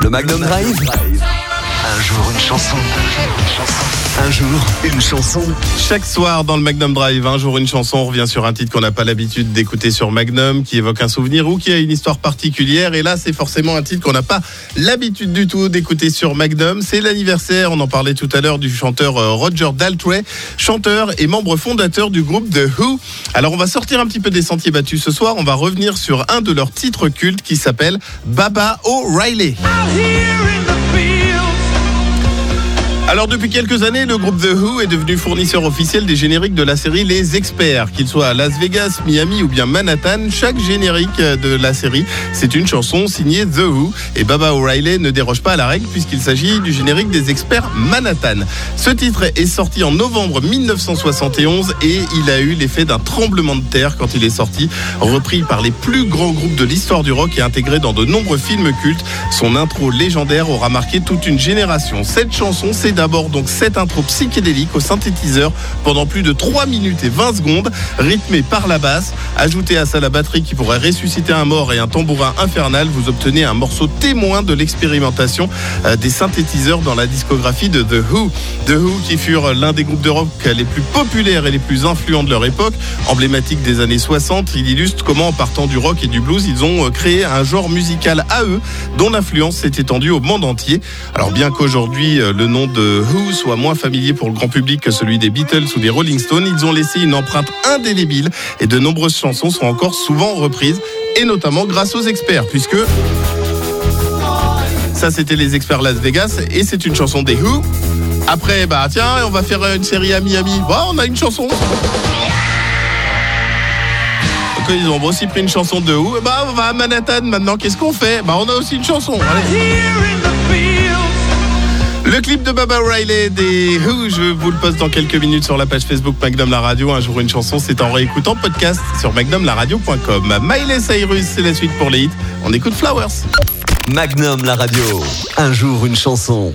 Le Magnum Drive. Un jour une chanson. Un jour une chanson. Chaque soir dans le Magnum Drive, un jour une chanson, on revient sur un titre qu'on n'a pas l'habitude d'écouter sur Magnum, qui évoque un souvenir ou qui a une histoire particulière. Et là, c'est forcément un titre qu'on n'a pas l'habitude du tout d'écouter sur Magnum. C'est l'anniversaire, on en parlait tout à l'heure, du chanteur euh, Roger Daltrey, chanteur et membre fondateur du groupe The Who. Alors on va sortir un petit peu des sentiers battus ce soir, on va revenir sur un de leurs titres cultes qui s'appelle Baba O'Reilly. Alors depuis quelques années, le groupe The Who est devenu fournisseur officiel des génériques de la série Les Experts. Qu'ils soient à Las Vegas, Miami ou bien Manhattan, chaque générique de la série, c'est une chanson signée The Who. Et Baba O'Reilly ne déroge pas à la règle puisqu'il s'agit du générique des Experts Manhattan. Ce titre est sorti en novembre 1971 et il a eu l'effet d'un tremblement de terre quand il est sorti. Repris par les plus grands groupes de l'histoire du rock et intégré dans de nombreux films cultes, son intro légendaire aura marqué toute une génération. Cette chanson, c'est d'abord donc cette intro psychédélique au synthétiseur pendant plus de 3 minutes et 20 secondes, rythmée par la basse. Ajoutez à ça la batterie qui pourrait ressusciter un mort et un tambourin infernal, vous obtenez un morceau témoin de l'expérimentation euh, des synthétiseurs dans la discographie de The Who. The Who qui furent l'un des groupes de rock les plus populaires et les plus influents de leur époque, emblématique des années 60, il illustre comment en partant du rock et du blues, ils ont euh, créé un genre musical à eux dont l'influence s'est étendue au monde entier. Alors bien qu'aujourd'hui euh, le nom de Who soit moins familier pour le grand public que celui des Beatles ou des Rolling Stones, ils ont laissé une empreinte indélébile et de nombreuses chansons sont encore souvent reprises et notamment grâce aux experts puisque ça c'était les experts Las Vegas et c'est une chanson des Who. Après bah tiens on va faire une série à Miami. Bon, on a une chanson. Donc, ils ont aussi pris une chanson de Who. Bah on va à Manhattan maintenant. Qu'est-ce qu'on fait? Bah on a aussi une chanson. Allez. Le clip de Baba Riley des Who, je vous le poste dans quelques minutes sur la page Facebook Magnum La Radio. Un jour une chanson, c'est en réécoutant podcast sur magnumlaradio.com. Miley Cyrus, c'est la suite pour les hits. On écoute Flowers. Magnum la radio. Un jour une chanson.